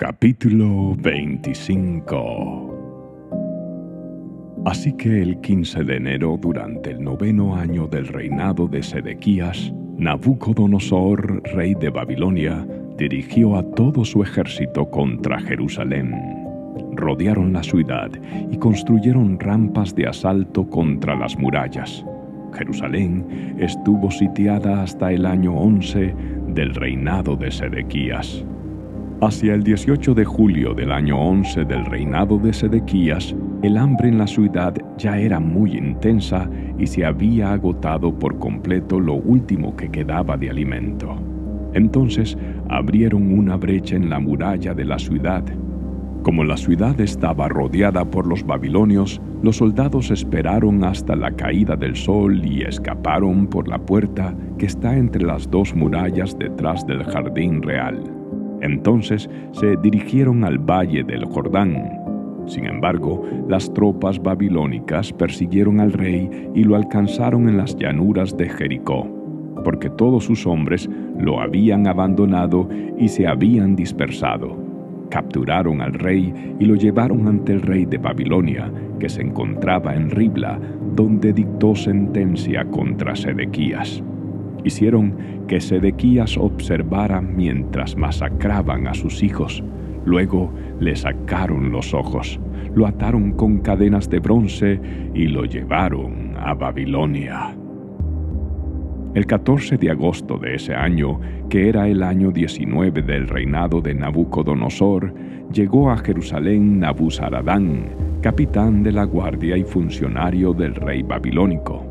Capítulo 25 Así que el 15 de enero, durante el noveno año del reinado de Sedequías, Nabucodonosor, rey de Babilonia, dirigió a todo su ejército contra Jerusalén. Rodearon la ciudad y construyeron rampas de asalto contra las murallas. Jerusalén estuvo sitiada hasta el año 11 del reinado de Sedequías. Hacia el 18 de julio del año 11 del reinado de Sedequías, el hambre en la ciudad ya era muy intensa y se había agotado por completo lo último que quedaba de alimento. Entonces abrieron una brecha en la muralla de la ciudad. Como la ciudad estaba rodeada por los babilonios, los soldados esperaron hasta la caída del sol y escaparon por la puerta que está entre las dos murallas detrás del jardín real. Entonces se dirigieron al valle del Jordán. Sin embargo, las tropas babilónicas persiguieron al rey y lo alcanzaron en las llanuras de Jericó, porque todos sus hombres lo habían abandonado y se habían dispersado. Capturaron al rey y lo llevaron ante el rey de Babilonia, que se encontraba en Ribla, donde dictó sentencia contra Sedequías. Hicieron que Sedequías observara mientras masacraban a sus hijos. Luego le sacaron los ojos, lo ataron con cadenas de bronce y lo llevaron a Babilonia. El 14 de agosto de ese año, que era el año 19 del reinado de Nabucodonosor, llegó a Jerusalén Nabuzaradán, capitán de la guardia y funcionario del rey babilónico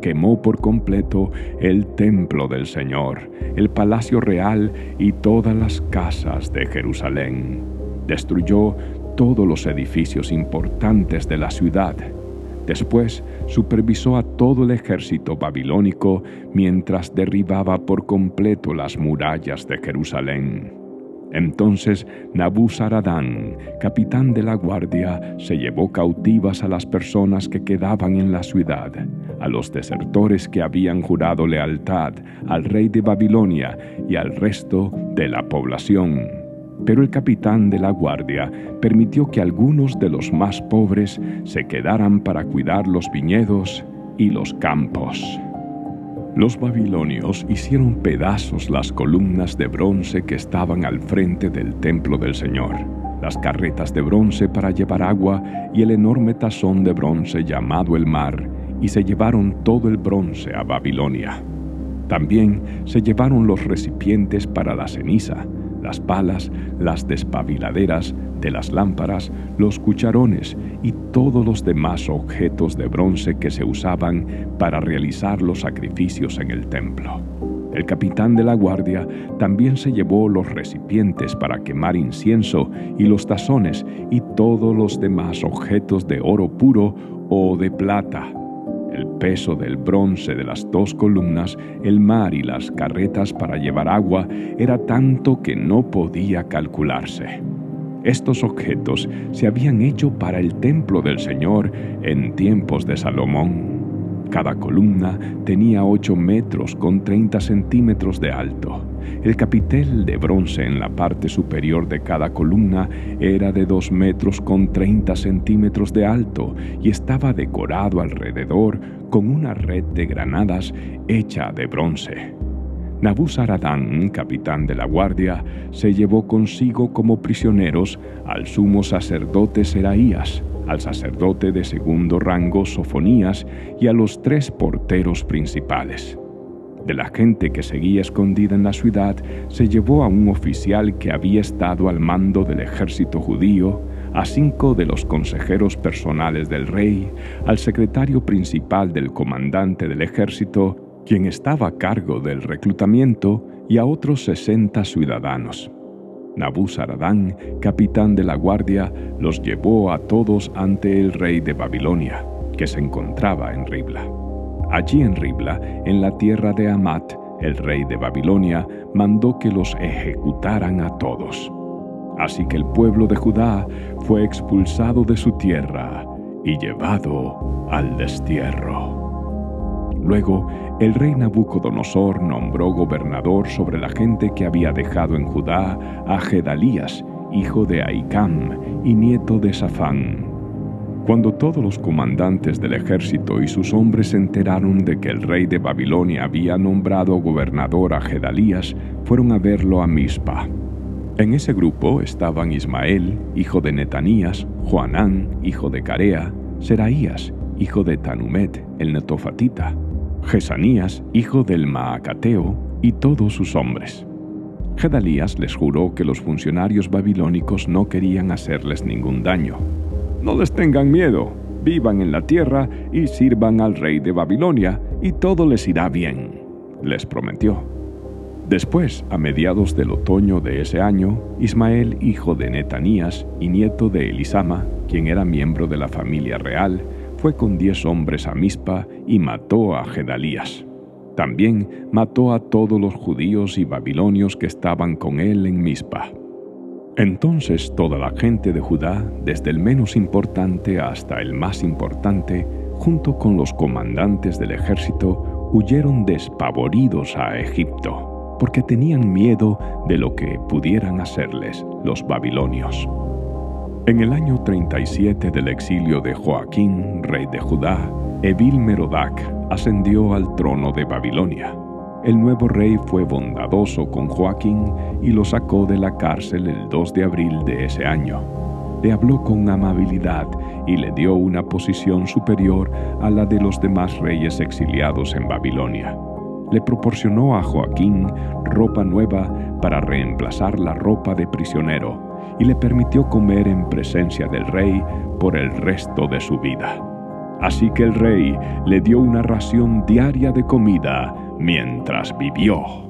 quemó por completo el templo del Señor, el palacio real y todas las casas de Jerusalén. Destruyó todos los edificios importantes de la ciudad. Después supervisó a todo el ejército babilónico mientras derribaba por completo las murallas de Jerusalén. Entonces Nabuzaradán, capitán de la guardia, se llevó cautivas a las personas que quedaban en la ciudad, a los desertores que habían jurado lealtad al rey de Babilonia y al resto de la población. Pero el capitán de la guardia permitió que algunos de los más pobres se quedaran para cuidar los viñedos y los campos. Los babilonios hicieron pedazos las columnas de bronce que estaban al frente del templo del Señor, las carretas de bronce para llevar agua y el enorme tazón de bronce llamado el mar, y se llevaron todo el bronce a Babilonia. También se llevaron los recipientes para la ceniza, las palas, las despabiladeras de las lámparas, los cucharones y todos los demás objetos de bronce que se usaban para realizar los sacrificios en el templo. El capitán de la guardia también se llevó los recipientes para quemar incienso y los tazones y todos los demás objetos de oro puro o de plata el peso del bronce de las dos columnas, el mar y las carretas para llevar agua era tanto que no podía calcularse. Estos objetos se habían hecho para el templo del Señor en tiempos de Salomón. Cada columna tenía 8 metros con 30 centímetros de alto. El capitel de bronce en la parte superior de cada columna era de 2 metros con 30 centímetros de alto y estaba decorado alrededor con una red de granadas hecha de bronce. Nabuzaradán, capitán de la guardia, se llevó consigo como prisioneros al sumo sacerdote Seraías, al sacerdote de segundo rango Sofonías y a los tres porteros principales. De la gente que seguía escondida en la ciudad, se llevó a un oficial que había estado al mando del ejército judío, a cinco de los consejeros personales del rey, al secretario principal del comandante del ejército, quien estaba a cargo del reclutamiento, y a otros sesenta ciudadanos. Nabuzaradán, capitán de la guardia, los llevó a todos ante el rey de Babilonia, que se encontraba en Ribla. Allí en Ribla, en la tierra de Amat, el rey de Babilonia mandó que los ejecutaran a todos. Así que el pueblo de Judá fue expulsado de su tierra y llevado al destierro. Luego, el rey Nabucodonosor nombró gobernador sobre la gente que había dejado en Judá a Gedalías, hijo de Aicam y nieto de Safán. Cuando todos los comandantes del ejército y sus hombres se enteraron de que el rey de Babilonia había nombrado gobernador a Gedalías, fueron a verlo a Mizpa. En ese grupo estaban Ismael, hijo de Netanías, Joanán, hijo de Carea, Seraías, hijo de Tanumet, el netofatita, Jesanías, hijo del Maacateo, y todos sus hombres. Gedalías les juró que los funcionarios babilónicos no querían hacerles ningún daño. No les tengan miedo, vivan en la tierra y sirvan al rey de Babilonia, y todo les irá bien, les prometió. Después, a mediados del otoño de ese año, Ismael, hijo de Netanías y nieto de Elisama, quien era miembro de la familia real, fue con diez hombres a Mizpa y mató a Gedalías. También mató a todos los judíos y babilonios que estaban con él en Mizpa. Entonces toda la gente de Judá, desde el menos importante hasta el más importante, junto con los comandantes del ejército, huyeron despavoridos a Egipto porque tenían miedo de lo que pudieran hacerles los babilonios. En el año 37 del exilio de Joaquín, rey de Judá, Evil Merodac ascendió al trono de Babilonia. El nuevo rey fue bondadoso con Joaquín y lo sacó de la cárcel el 2 de abril de ese año. Le habló con amabilidad y le dio una posición superior a la de los demás reyes exiliados en Babilonia le proporcionó a Joaquín ropa nueva para reemplazar la ropa de prisionero y le permitió comer en presencia del rey por el resto de su vida. Así que el rey le dio una ración diaria de comida mientras vivió.